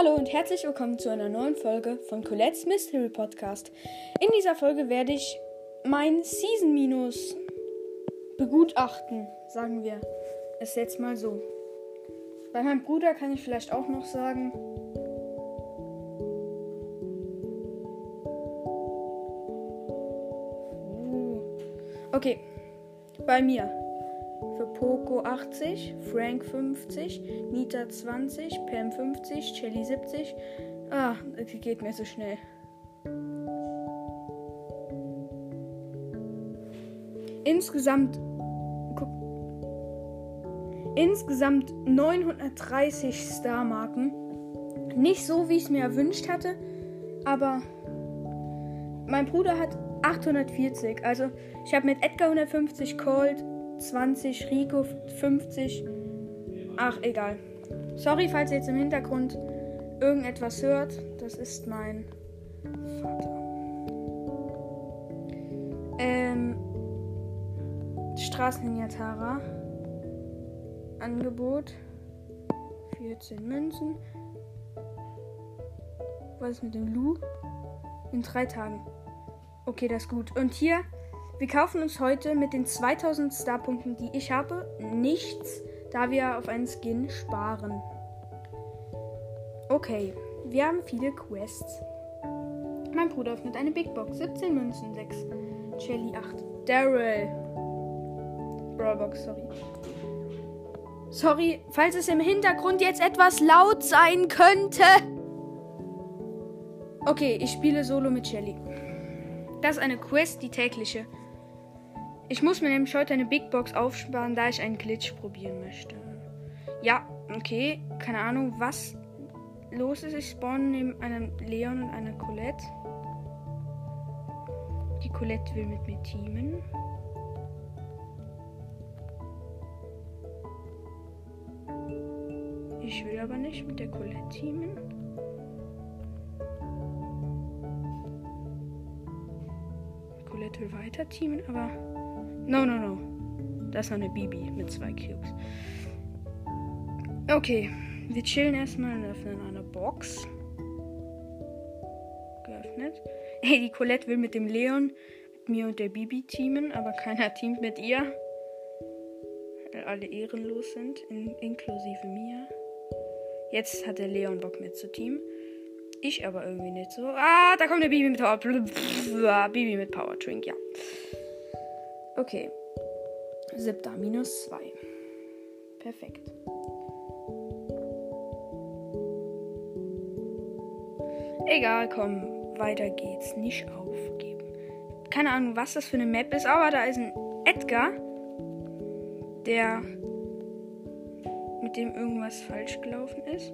Hallo und herzlich willkommen zu einer neuen Folge von Colette's Mystery Podcast. In dieser Folge werde ich mein Season Minus begutachten, sagen wir es jetzt mal so. Bei meinem Bruder kann ich vielleicht auch noch sagen, Uh. Okay, bei mir Poco 80, Frank 50, Nita 20, Pam 50, Shelly 70. Ah, geht mir so schnell. Insgesamt insgesamt 930 Star-Marken. Nicht so, wie ich es mir erwünscht hatte, aber mein Bruder hat 840. Also ich habe mit Edgar 150, Cold 20, Rico 50. Ach, egal. Sorry, falls ihr jetzt im Hintergrund irgendetwas hört. Das ist mein Vater. Ähm. Straßenninja Angebot. 14 Münzen. Was ist mit dem Lu? In drei Tagen. Okay, das ist gut. Und hier wir kaufen uns heute mit den 2000 Starpunkten, die ich habe, nichts, da wir auf einen Skin sparen. Okay, wir haben viele Quests. Mein Bruder öffnet eine Big Box. 17 Münzen, 6. Shelly 8. Daryl. Brawlbox, sorry. Sorry, falls es im Hintergrund jetzt etwas laut sein könnte. Okay, ich spiele solo mit Shelly. Das ist eine Quest, die tägliche. Ich muss mir nämlich heute eine Big Box aufsparen, da ich einen Glitch probieren möchte. Ja, okay. Keine Ahnung, was los ist. Ich spawn neben einem Leon und einer Colette. Die Colette will mit mir teamen. Ich will aber nicht mit der Colette teamen. Colette will weiter teamen, aber No, no, no. Das ist eine Bibi mit zwei Cubes. Okay, wir chillen erstmal und öffnen eine Box. Geöffnet. Hey, die Colette will mit dem Leon, mit mir und der Bibi teamen, aber keiner teamt mit ihr. Weil alle ehrenlos sind, in, inklusive mir. Jetzt hat der Leon Bock mit zu teamen. Ich aber irgendwie nicht so. Ah, da kommt der Bibi mit Power. Bibi mit Power Drink, ja. Okay. Siebter minus 2. Perfekt. Egal, komm, weiter geht's. Nicht aufgeben. Keine Ahnung, was das für eine Map ist, aber da ist ein Edgar, der mit dem irgendwas falsch gelaufen ist.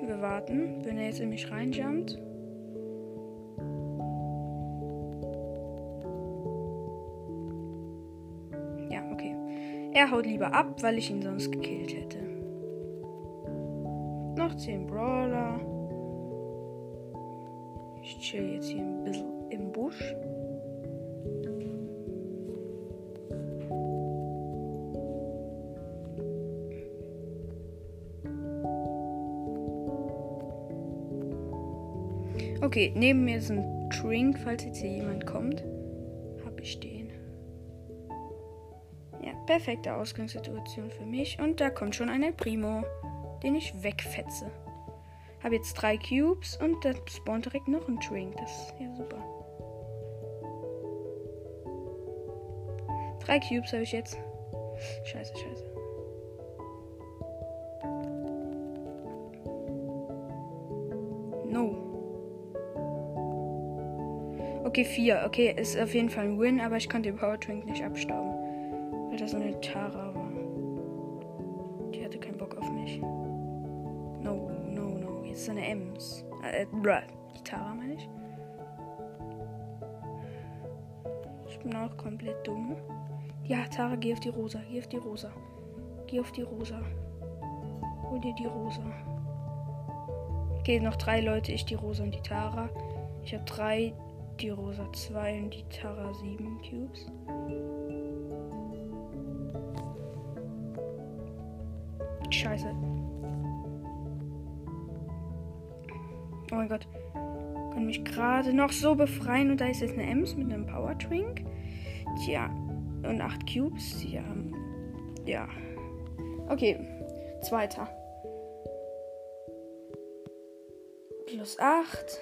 Wir warten, wenn er jetzt in mich reinjumpt. Er haut lieber ab, weil ich ihn sonst gekillt hätte. Noch 10 Brawler. Ich chill jetzt hier ein bisschen im Busch. Okay, neben mir ist ein Drink, falls jetzt hier jemand kommt. Hab ich den. Perfekte Ausgangssituation für mich. Und da kommt schon ein Primo, den ich wegfetze. Habe jetzt drei Cubes und da spawnt direkt noch ein Drink. Das ist ja super. Drei Cubes habe ich jetzt. Scheiße, scheiße. No. Okay, vier. Okay, ist auf jeden Fall ein Win, aber ich konnte den Power Drink nicht abstauben. Weil da so eine Tara war. Die hatte keinen Bock auf mich. No, no, no. Jetzt ist eine Ems. Äh, bruh. Die Tara meine ich. Ich bin auch komplett dumm. Ja, Tara, geh auf die Rosa. Geh auf die Rosa. Geh auf die Rosa. Hol dir die Rosa. Okay, noch drei Leute. Ich, die Rosa und die Tara. Ich habe drei, die Rosa zwei und die Tara sieben Cubes. Scheiße. Oh mein Gott. Kann mich gerade noch so befreien und da ist jetzt eine Ems mit einem Power Drink. Tja. Und 8 Cubes. Ja. Ja. Okay. Zweiter. Plus 8.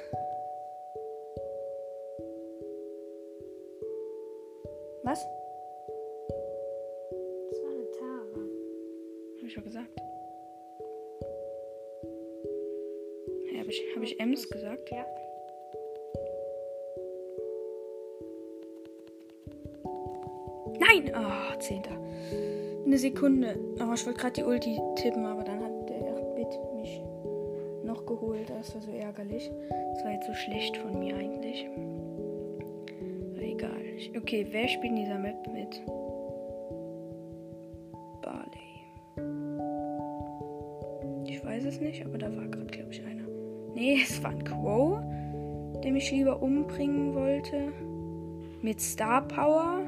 Was? Habe ich, Ems gesagt? Ja. Nein! Oh, Zehnter. Eine Sekunde. Oh, ich wollte gerade die Ulti tippen, aber dann hat der 8-Bit mich noch geholt. Das war so ärgerlich. Das war jetzt so schlecht von mir eigentlich. Aber egal. Okay, wer spielt in dieser Map mit? Barley. Ich weiß es nicht, aber da war gerade, glaube ich, einer. Nee, es war ein Quo, der mich lieber umbringen wollte. Mit Star Power.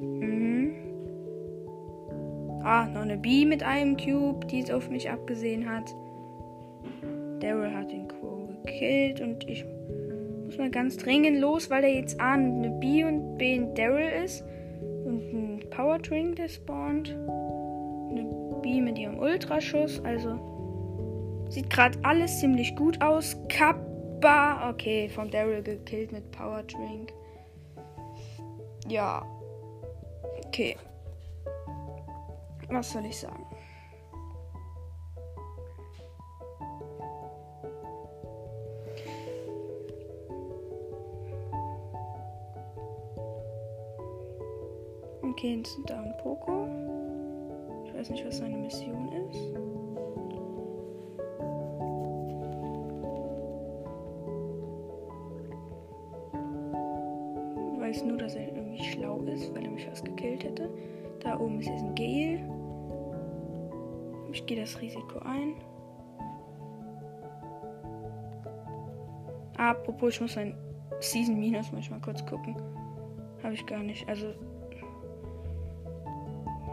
Mhm. Ah, noch eine B mit einem Cube, die es auf mich abgesehen hat. Daryl hat den Quo gekillt und ich muss mal ganz dringend los, weil da jetzt A eine B und B ein Daryl ist. Und ein Power Drink, der spawnt. Eine B mit ihrem Ultraschuss. Also sieht gerade alles ziemlich gut aus. Kappa. Okay, vom Daryl gekillt mit Power Drink. Ja. Okay. Was soll ich sagen? Okay, jetzt da ein Poco. Ich weiß nicht, was seine Mission ist. Weiß nur, dass er irgendwie schlau ist, weil er mich fast gekillt hätte. Da oben ist jetzt ein Gale. Ich gehe das Risiko ein. Apropos, ich muss ein Season Minus manchmal kurz gucken. Habe ich gar nicht. Also,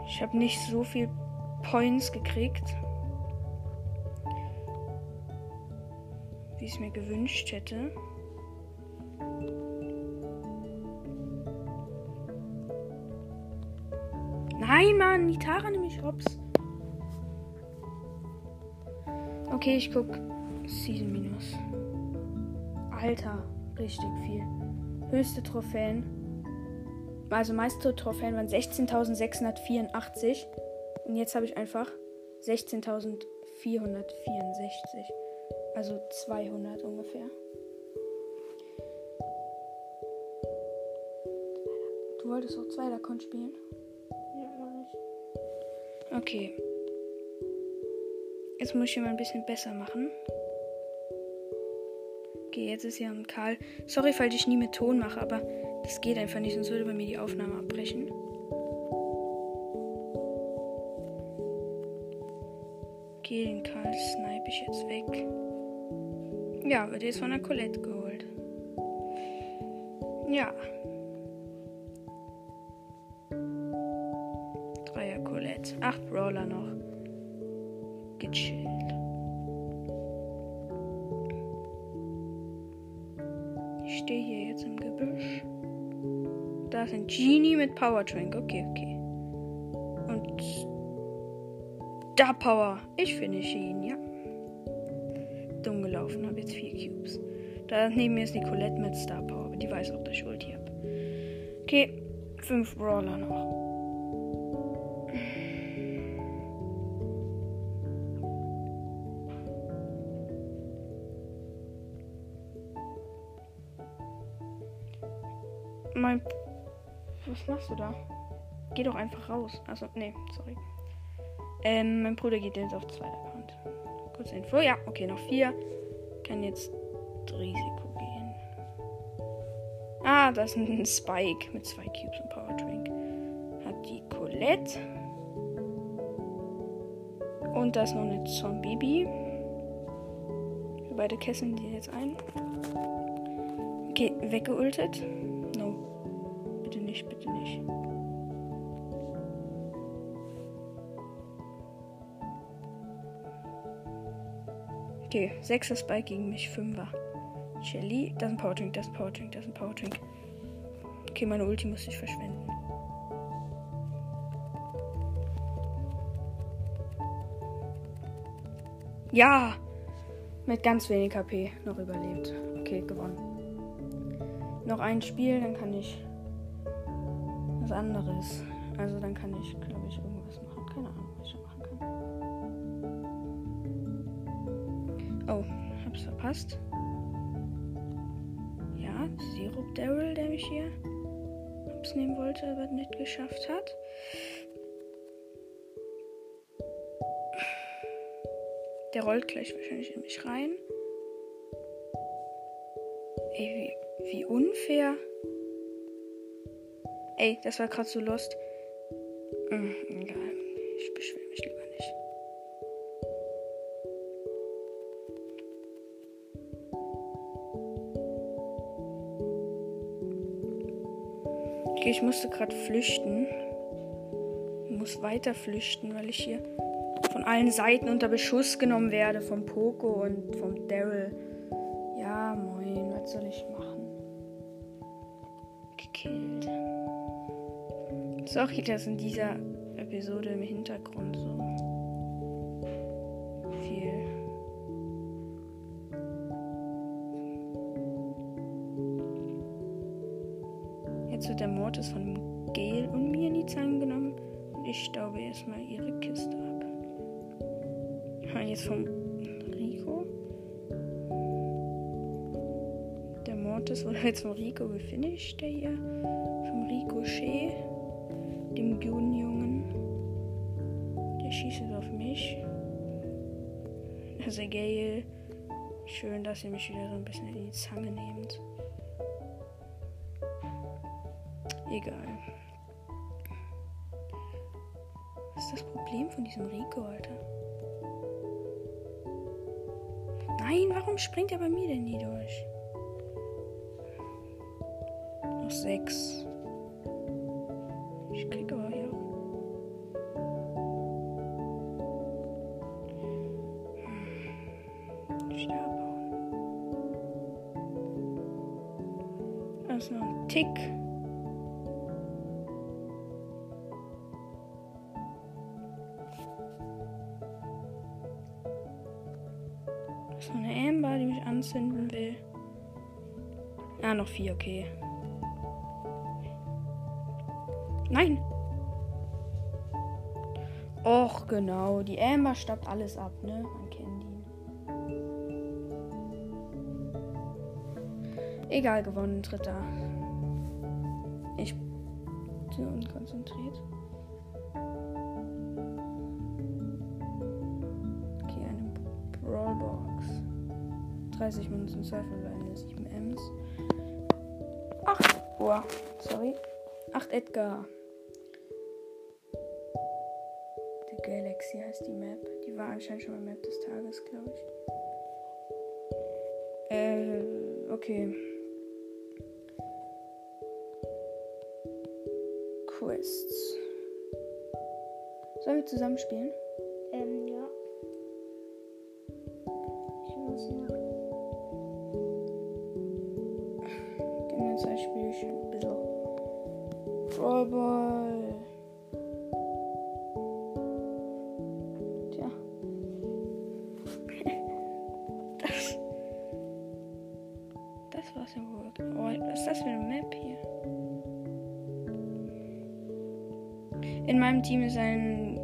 ich habe nicht so viel Points gekriegt, wie ich es mir gewünscht hätte. Mann, die Tara nämlich hops. Okay, ich guck Season Minus. Alter, richtig viel. Höchste Trophäen. Also meiste Trophäen waren 16.684. Und jetzt habe ich einfach 16.464. Also 200 ungefähr. Du wolltest auch zwei Lakon spielen? Okay. Jetzt muss ich hier mal ein bisschen besser machen. Okay, jetzt ist hier ein Karl. Sorry, falls ich nie mit Ton mache, aber das geht einfach nicht, sonst würde bei mir die Aufnahme abbrechen. Okay, den Karl snipe ich jetzt weg. Ja, wird jetzt von der Colette geholt. Ja. Colette. Acht Brawler noch. Gechillt. Ich stehe hier jetzt im Gebüsch. Da ist ein Genie mit Power Drink. Okay, okay. Und da Power. Ich finish ihn, ja. Dumm gelaufen, habe jetzt vier Cubes. Da neben mir ist Nicolette mit Star Power, aber die weiß auch, dass ich Ulti habe. Okay, fünf Brawler noch. Was machst du da? Geh doch einfach raus. Also, nee, sorry. Ähm, mein Bruder geht jetzt auf zweiter Account. Kurze Info. Ja, okay, noch vier. Kann jetzt Risiko gehen. Ah, das ist ein Spike mit zwei Cubes und Power Drink. Hat die Colette. Und da ist noch eine Zombie. Beide kesseln die jetzt ein. Okay, weggeultet. Okay, 6er Spike gegen mich, 5er. Shelly, das ist ein Powertrink, das ist ein Powertrink, das ist ein Powertrink. Okay, meine Ulti muss ich verschwenden. Ja! Mit ganz wenig HP noch überlebt. Okay, gewonnen. Noch ein Spiel, dann kann ich was anderes. Also dann kann ich, verpasst. Ja, Sirup Daryl, der mich hier nehmen wollte, aber nicht geschafft hat. Der rollt gleich wahrscheinlich in mich rein. Ey, wie, wie unfair. Ey, das war gerade so lost. Hm, egal. Ich beschwere ich musste gerade flüchten. Ich muss weiter flüchten, weil ich hier von allen Seiten unter Beschuss genommen werde. Vom Poco und vom Daryl. Ja, moin, was soll ich machen? Gekillt. Sorry, dass in dieser Episode im Hintergrund so ihre Kiste ab. Ah, jetzt vom Rico. Der Mortis wurde jetzt vom Rico gefinisht, der hier. Vom Ricochet dem guten. Der schießt jetzt auf mich. Sehr geil. Schön, dass ihr mich wieder so ein bisschen in die Zange nehmt. Egal. Problem von diesem Rico, Alter? Nein, warum springt er bei mir denn nie durch? Noch sechs. Amber, die mich anzünden will. Ah, noch vier, okay. Nein! Och, genau. Die Amber stappt alles ab, ne? Man kennt ihn. Egal, gewonnen, dritter. Ich bin unkonzentriert. 30 Münzen, 2 verbleibende 7 Ms. Ach, boah, sorry. 8 Edgar. The Galaxy heißt die Map. Die war anscheinend schon mal Map des Tages, glaube ich. Äh, okay. Quests. Sollen wir zusammen spielen? Spielchen. Ein bisschen. Brawl. Tja. Das. Das war's ja wohl. Oh, was ist das für eine Map hier? In meinem Team ist ein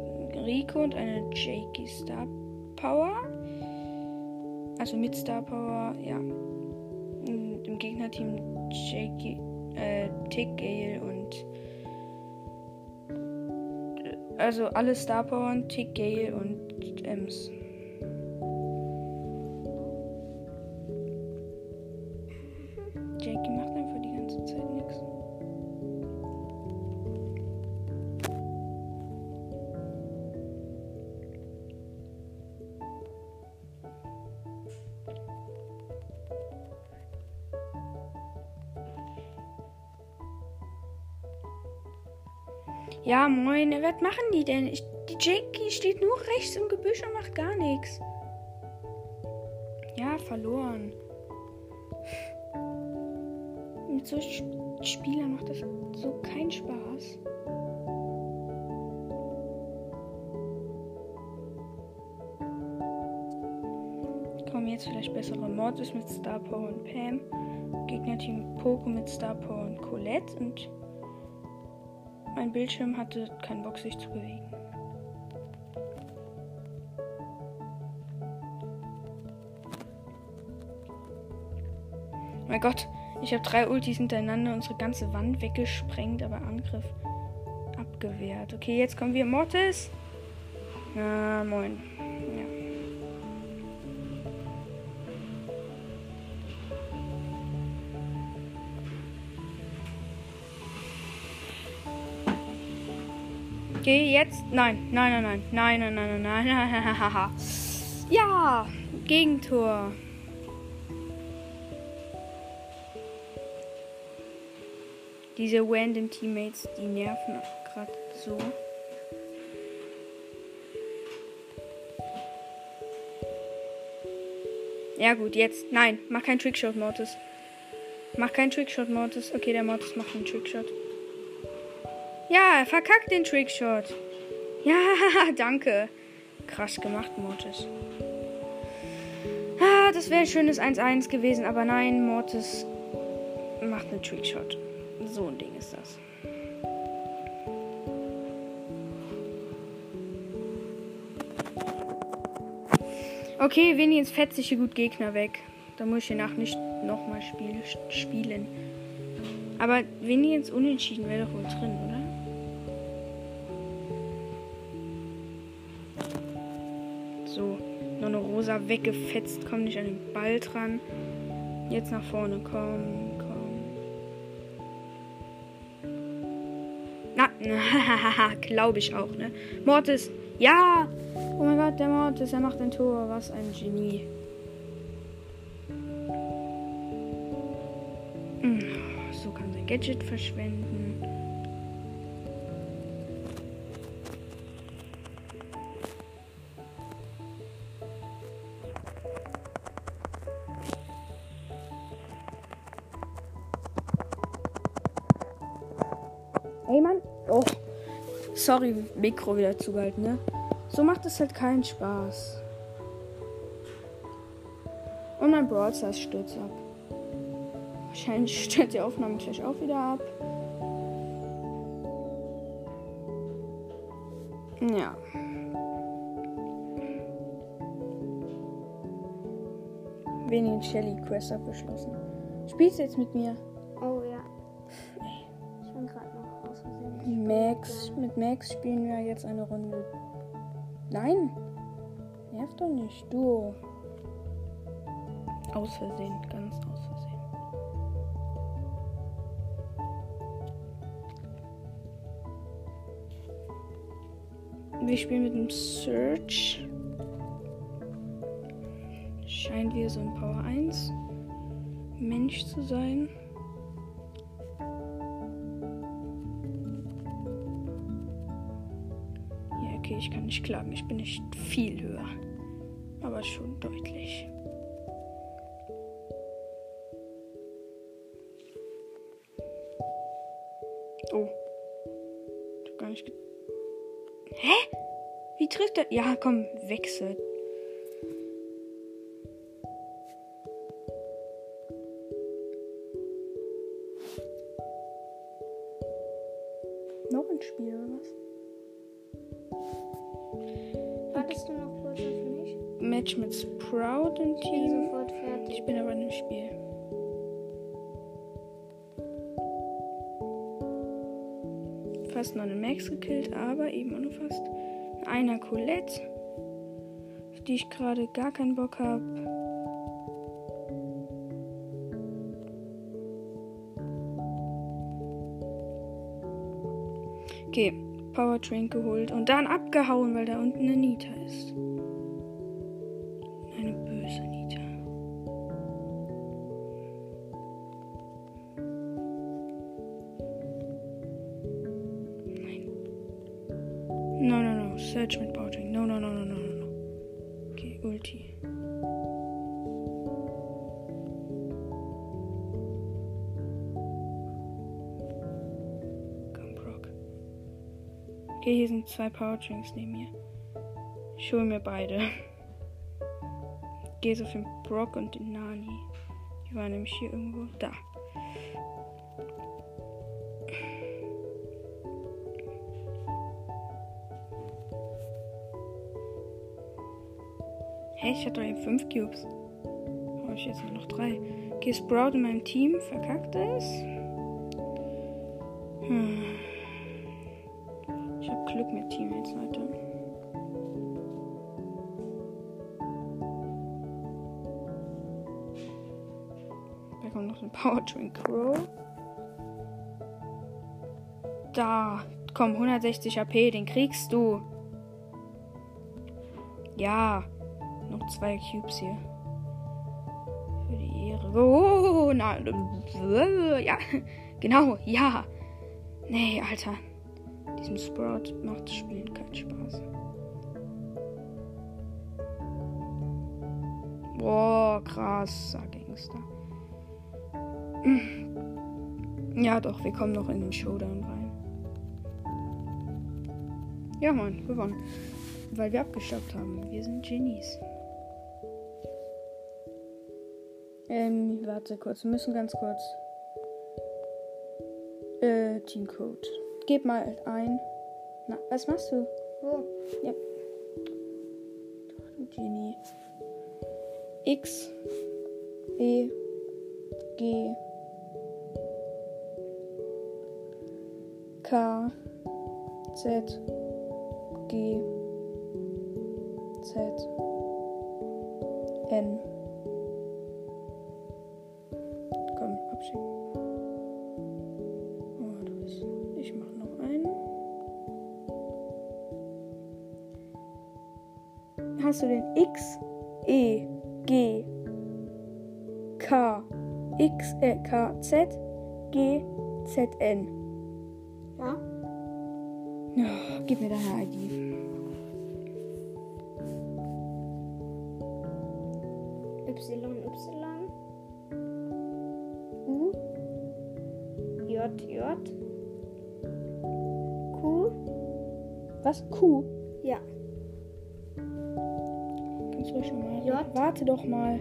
Rico und eine Jakey Star Power. Also mit Star Power, ja. Und Im Gegnerteam Jakey, äh, Tick, Gale und. Also alle Star Power, Tick, Gale und Ems. Ja, moin. Was machen die denn? Ich, die Jakey steht nur rechts im Gebüsch und macht gar nichts. Ja, verloren. Mit so Sch Spielern macht das so keinen Spaß. Kommen jetzt vielleicht bessere Mortis mit Star Power und Pam. Gegnerteam Poco mit Star Power und Colette und mein Bildschirm hatte keinen Bock sich zu bewegen. Mein Gott, ich habe drei Ultis hintereinander unsere ganze Wand weggesprengt, aber Angriff abgewehrt. Okay, jetzt kommen wir. Mortis. Na, moin. Jetzt. Nein, nein, nein, nein, nein, nein, nein, nein, nein, nein, nein, nein. Ja, Gegentor. Diese random Teammates, die nerven gerade so. Ja gut, jetzt. Nein, mach keinen Trickshot, Mortis. Mach keinen Trickshot, Mortis. Okay, der Mortis macht einen Trickshot. Ja, verkack den Trickshot. Ja, danke. Krass gemacht, Mortis. Ah, das wäre ein schönes 1-1 gewesen, aber nein, Mortis macht einen Trickshot. So ein Ding ist das. Okay, wenigstens fetzt sich hier gut Gegner weg. Da muss ich hier nach nicht nochmal Spiel, spielen. Aber wenigstens unentschieden wäre doch wohl drin, oder? Rosa weggefetzt, komm nicht an den Ball dran. Jetzt nach vorne, komm, komm. Na, glaube ich auch, ne? Mortis, ja! Oh mein Gott, der Mortis, er macht ein Tor. Was ein Genie. Hm, So kann sein Gadget verschwenden. Sorry, Mikro wieder zugehalten, ne? So macht es halt keinen Spaß. Und mein Brawl Stars stürzt ab. Wahrscheinlich stört die Aufnahme gleich auch wieder ab. Ja. Wenig Shelly Quest abgeschlossen. Spielst du jetzt mit mir? Max, mit Max spielen wir jetzt eine Runde. Nein! Nerv doch nicht, du. Aus Versehen, ganz aus Versehen. Wir spielen mit dem Search. Scheint wieder so ein Power 1 Mensch zu sein. Ich kann nicht klagen. Ich bin nicht viel höher. Aber schon deutlich. Oh. Ich hab gar nicht. Hä? Wie trifft er? Ja, komm, wechsel. Match mit Sprout im Ich bin Team. sofort fertig. Ich bin aber in dem Spiel. Fast noch eine Max gekillt, aber eben auch nur fast. Einer Colette, auf die ich gerade gar keinen Bock habe. Okay, Power Drink geholt und dann abgehauen, weil da unten eine Nita ist. Zwei Powertrains neben mir. Ich hole mir beide. Gehe so für den Brock und den Nani. Die waren nämlich hier irgendwo. Da. Hey, ich hatte doch eben fünf Cubes. Habe ich jetzt nur noch drei. Okay, Sprout in meinem Team verkackt es. Hm. Powertrain Crow. Da, komm, 160 AP, den kriegst du. Ja, noch zwei Cubes hier. Für die Ehre. Oh, na, ja, genau, ja. Nee, Alter. Diesem Sprout macht das Spielen keinen Spaß. Boah, krasser Gangster. Ja, doch, wir kommen noch in den Showdown rein. Ja, Mann, gewonnen. Weil wir abgestoppt haben. Wir sind Genies. Ähm, warte kurz. Wir müssen ganz kurz. Äh, Teamcode. Gib mal ein. Na, was machst du? Wo? Ja. Du Genie. X. E. G. K. Z. G. Z. N. Komm, abschicken. Oh, du bist. Ich mach noch einen. Hast du den X, E, G, K, X, äh, K, Z, G, Z, N? Gib mir deine ID. Y, Y. U. J, J. Q. Was? Q? Ja. Kannst du schon mal. J. Warte doch mal.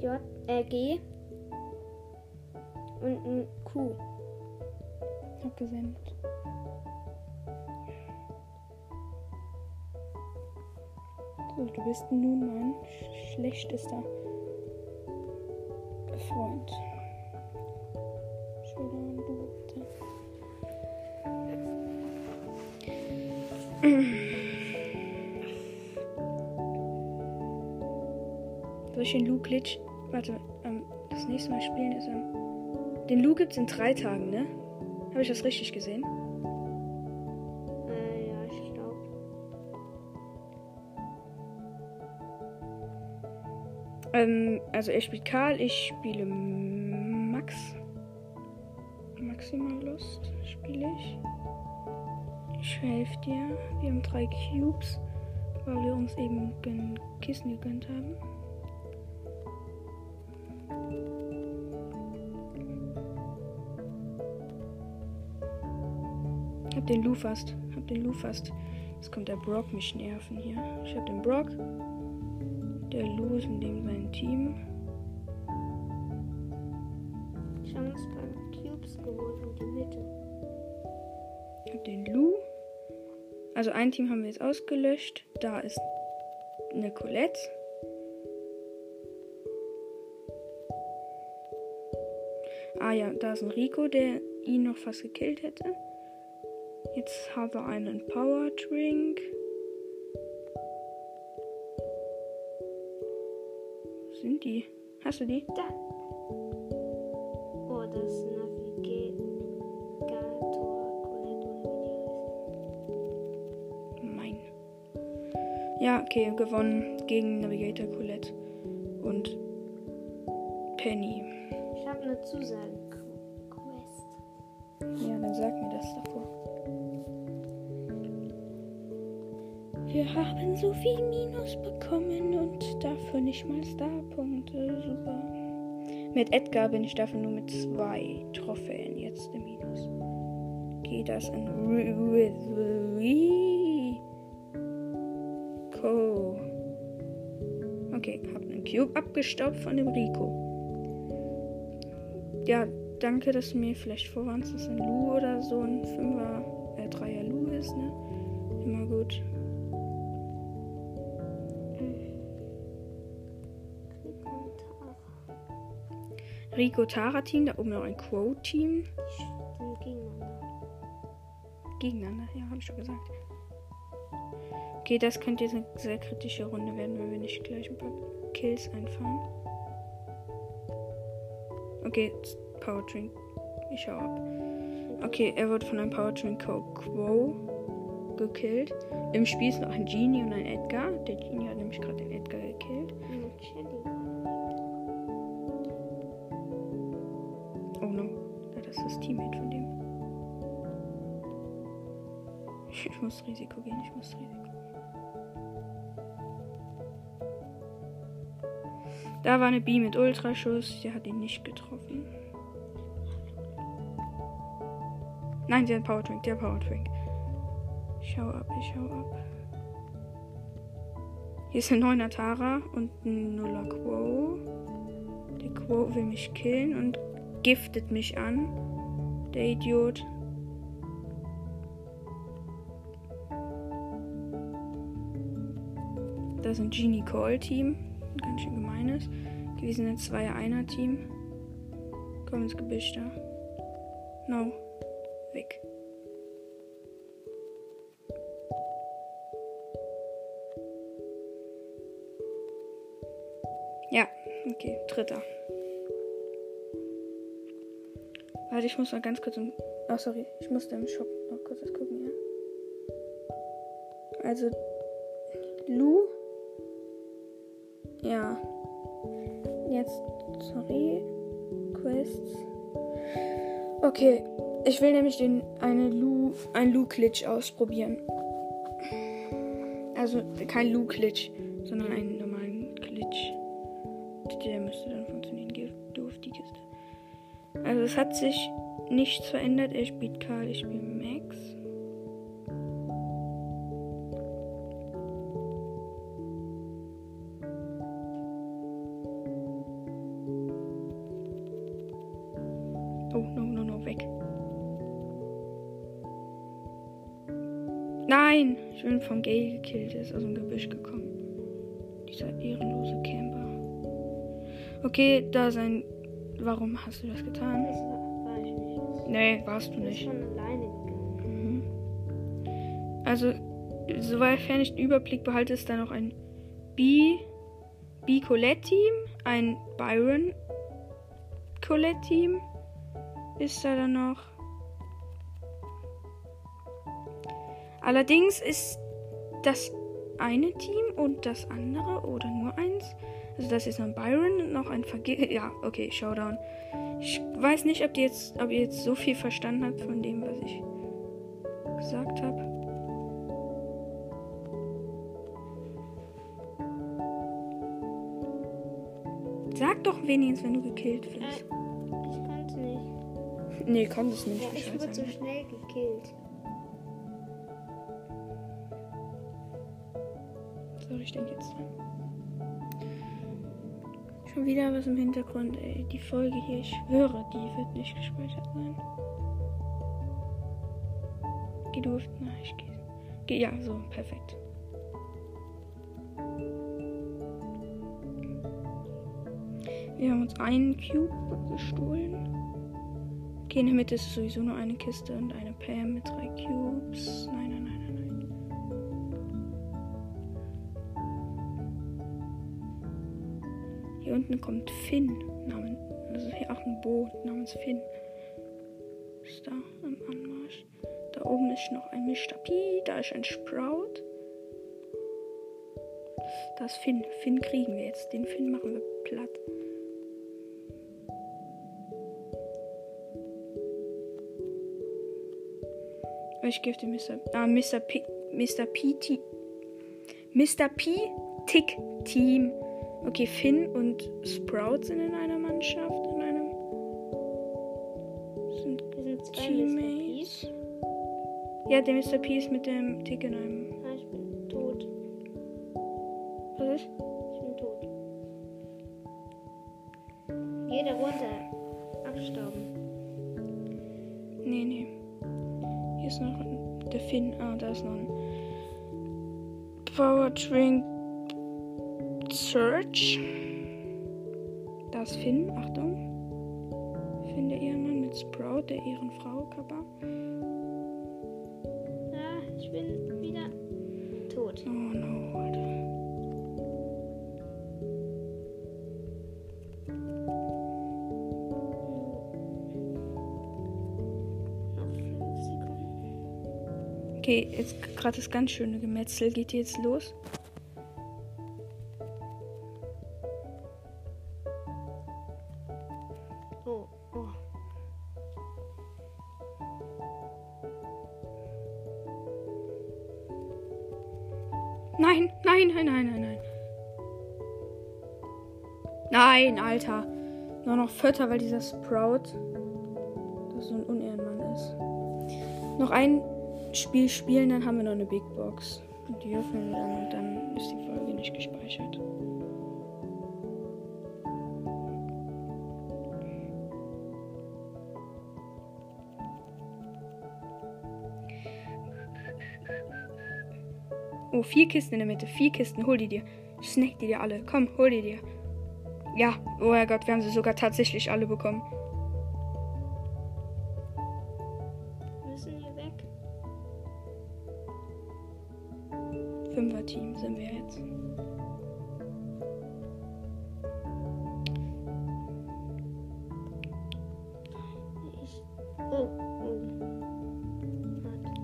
J, äh, G. Und ein Q. Hab gesendet. So, du bist nun mein sch- schlechtester Freund. Du bitte. Soll ich den Lu Glitch? Warte, ähm, das nächste Mal spielen ist am. Den Lu gibt's in drei Tagen, ne? Habe ich das richtig gesehen? Äh, ja, ich glaube. Ähm, also er spielt Karl, ich spiele Max. Maximal Lust spiele ich. Ich helfe dir. Wir haben drei Cubes, weil wir uns eben ein Kissen gegönnt haben. Den Lu fast. Hab den Lu fast. Jetzt kommt der Brock mich nerven hier. Ich hab den Brock. Der Lu ist in dem sein Team. Ich habe uns paar Cubes geholt in die Mitte. Ich hab den Lu. Also ein Team haben wir jetzt ausgelöscht. Da ist eine Colette. Ah ja, da ist ein Rico, der ihn noch fast gekillt hätte. Jetzt haben wir einen Power Drink. Wo sind die? Hast du die? Da. Oh, das ist Navigator Colette. Mein. Ja, okay, gewonnen gegen Navigator Colette und Penny. Ich habe eine Zusage. So viel Minus bekommen und dafür nicht mal Starpunkte. Super. Mit Edgar bin ich dafür nur mit zwei Trophäen jetzt im Minus. Geht das in Rico? Okay, hab einen Cube abgestaubt von dem Rico. Ja, danke, dass du mir vielleicht vorwarnst, dass ein Lu oder so ein 5er, äh, 3er Lu ist, ne? Rico Tara Team, da oben noch ein Quo Team. Gegeneinander. Gegeneinander, ja, habe ich schon gesagt. Okay, das könnte jetzt eine sehr kritische Runde werden, wenn wir nicht gleich ein paar Kills einfahren. Okay, Powertrain. Ich schau ab. Okay, er wurde von einem Powertrain Quo gekillt. Im Spiel ist noch ein Genie und ein Edgar. Der Genie hat nämlich gerade den Edgar gekillt. Hm, muss Risiko gehen, ich muss Risiko gehen. Da war eine B mit Ultraschuss, die hat ihn nicht getroffen. Nein, sie hat Powertrink, der Powertrink. Ich schau ab, ich schau ab. Hier ist ein 9er Tara und ein 0er Quo. Der Quo will mich killen und giftet mich an. Der Idiot. Das ist ein Genie Call Team. Ganz schön gemeines. Wir sind ein 2-1er Team. Komm ins Gebüsch da. No. Weg. Ja, okay, dritter. Warte, ich muss mal ganz kurz im. Oh, sorry, ich musste im Shop noch kurz was gucken, ja. Also, Quests. Okay, ich will nämlich den eine Lu, ein Lu-Glitch ausprobieren. Also kein Lu-Glitch, sondern einen normalen Glitch. Der müsste dann funktionieren. Geh du auf die Kiste. Also es hat sich nichts verändert. Er spielt Karl, ich spiele Oh, no, no, no, weg. Nein! Ich bin vom Gale gekillt. Er ist aus dem Gebüsch gekommen. Dieser ehrenlose Camper. Okay, da sein. Warum hast du das getan? Das war, ich nicht. Nee, warst du Ich bin nicht. schon alleine gegangen. Mhm. Also, sofern ich den Überblick behalte, ist da noch ein B. B Colette Team, ein Byron Colette Team. Ist da dann noch. Allerdings ist das eine Team und das andere oder nur eins. Also das ist noch ein Byron und noch ein Verge Ja, okay, Showdown. Ich weiß nicht, ob, die jetzt, ob ihr jetzt so viel verstanden habt von dem, was ich gesagt habe. Sag doch wenigstens, wenn du gekillt Äh, wirst. Nee, komm, das nicht. Ja, ich wurde so schnell gekillt. So, ich denke jetzt. Schon wieder was im Hintergrund, ey. Die Folge hier, ich schwöre, die wird nicht gespeichert sein. Geh du auf. Na, ich geh. geh. Ja, so, perfekt. Wir haben uns einen Cube gestohlen. Okay, in der Mitte ist sowieso nur eine Kiste und eine Pam mit drei Cubes. Nein, nein, nein, nein, nein. Hier unten kommt Finn. Namen, also hier auch ein Boot namens Finn. Ist da am Anmarsch. Da oben ist noch ein. P. Da ist ein Sprout. Da ist Finn. Finn kriegen wir jetzt. Den Finn machen wir platt. Ich gebe dem Mr. Ah, Mr. P. Mr. P. T Mr. P. Tick Team Okay, Finn und Sprout sind in einer Mannschaft, in einem. Sind sind zwei Teammates. Ja, der Mr. P ist mit dem Tick in einem. Ist noch ein Power Drink Search. Da ist Finn, Achtung. Finn, der Ehrenmann mit Sprout, der Ehrenfrau, Kappa. Ah, ich bin Okay, jetzt gerade das ganz schöne Gemetzel geht jetzt los. Oh, oh. Nein, nein, nein, nein, nein, nein. Nein, Alter. Nur noch Vierter, weil dieser Sprout das so ein Unehrenmann ist. Noch ein Spiel spielen, dann haben wir noch eine Big Box. Und die öffnen wir dann und dann ist die Folge nicht gespeichert. Oh, vier Kisten in der Mitte. Vier Kisten. Hol die dir. Snack die dir alle. Komm, hol die dir. Ja, oh mein Gott, wir haben sie sogar tatsächlich alle bekommen. Oh, oh.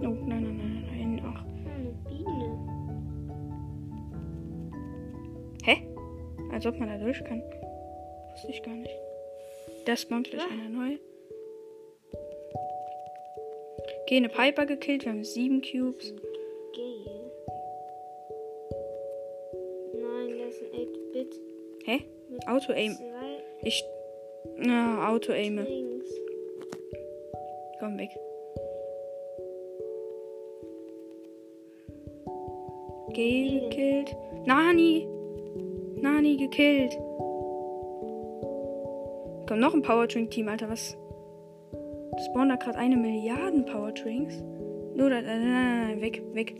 Oh, nein, nein, nein, nein. Ach. Ah, eine Biene. Hä? Als ob man da durch kann. Wusste ich gar nicht. Da spawnt gleich Ah. einer neu. Okay, eine Piper gekillt. Wir haben sieben Cubes. Geil. Nein, das ist ein 8-Bit. Hä? Auto-Aim. Ich. Na, Auto-Aime. Komm weg. Gale gekillt. Nani. Nani gekillt. Kommt noch ein Powertrink-Team, Alter. Was? Spawnen da gerade eine Milliarden Powertrinks? Nur. Nein, nein, nein, weg, weg.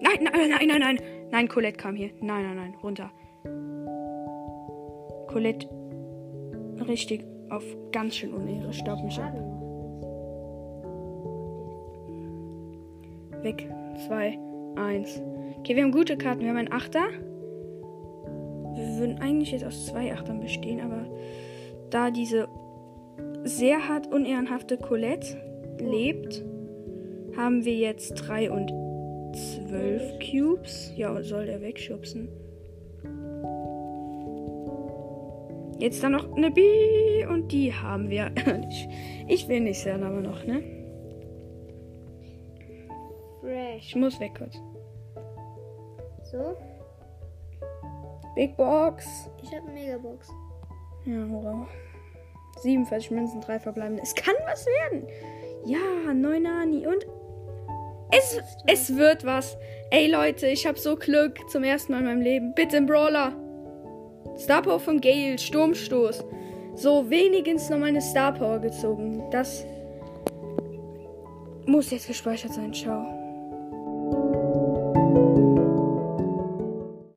Nein, nein, nein, nein, nein. Nein, Colette kam hier. Nein, nein, nein. Runter. Colette. Richtig auf ganz schön Unehre. Staub mich ab. Weg. Zwei, eins. Okay, wir haben gute Karten. Wir haben einen Achter. Wir würden eigentlich jetzt aus zwei Achtern bestehen, aber da diese sehr hart unehrenhafte Colette lebt, haben wir jetzt drei und zwölf Cubes. Ja, soll der wegschubsen. Jetzt dann noch eine B und die haben wir. Ich, will nicht sehr, aber noch, ne? Ich muss weg kurz. So, Big Box. ich habe eine Megabox. Ja, hurra. 47 Münzen, 3 verbleibende. Es kann was werden. Ja, 9 Nani. Und es, es wird was. Ey, Leute, ich habe so Glück zum ersten Mal in meinem Leben. Bitte im Brawler. Star Power von Gale, Sturmstoß. So, wenigstens nochmal eine Star Power gezogen. Das muss jetzt gespeichert sein. Ciao.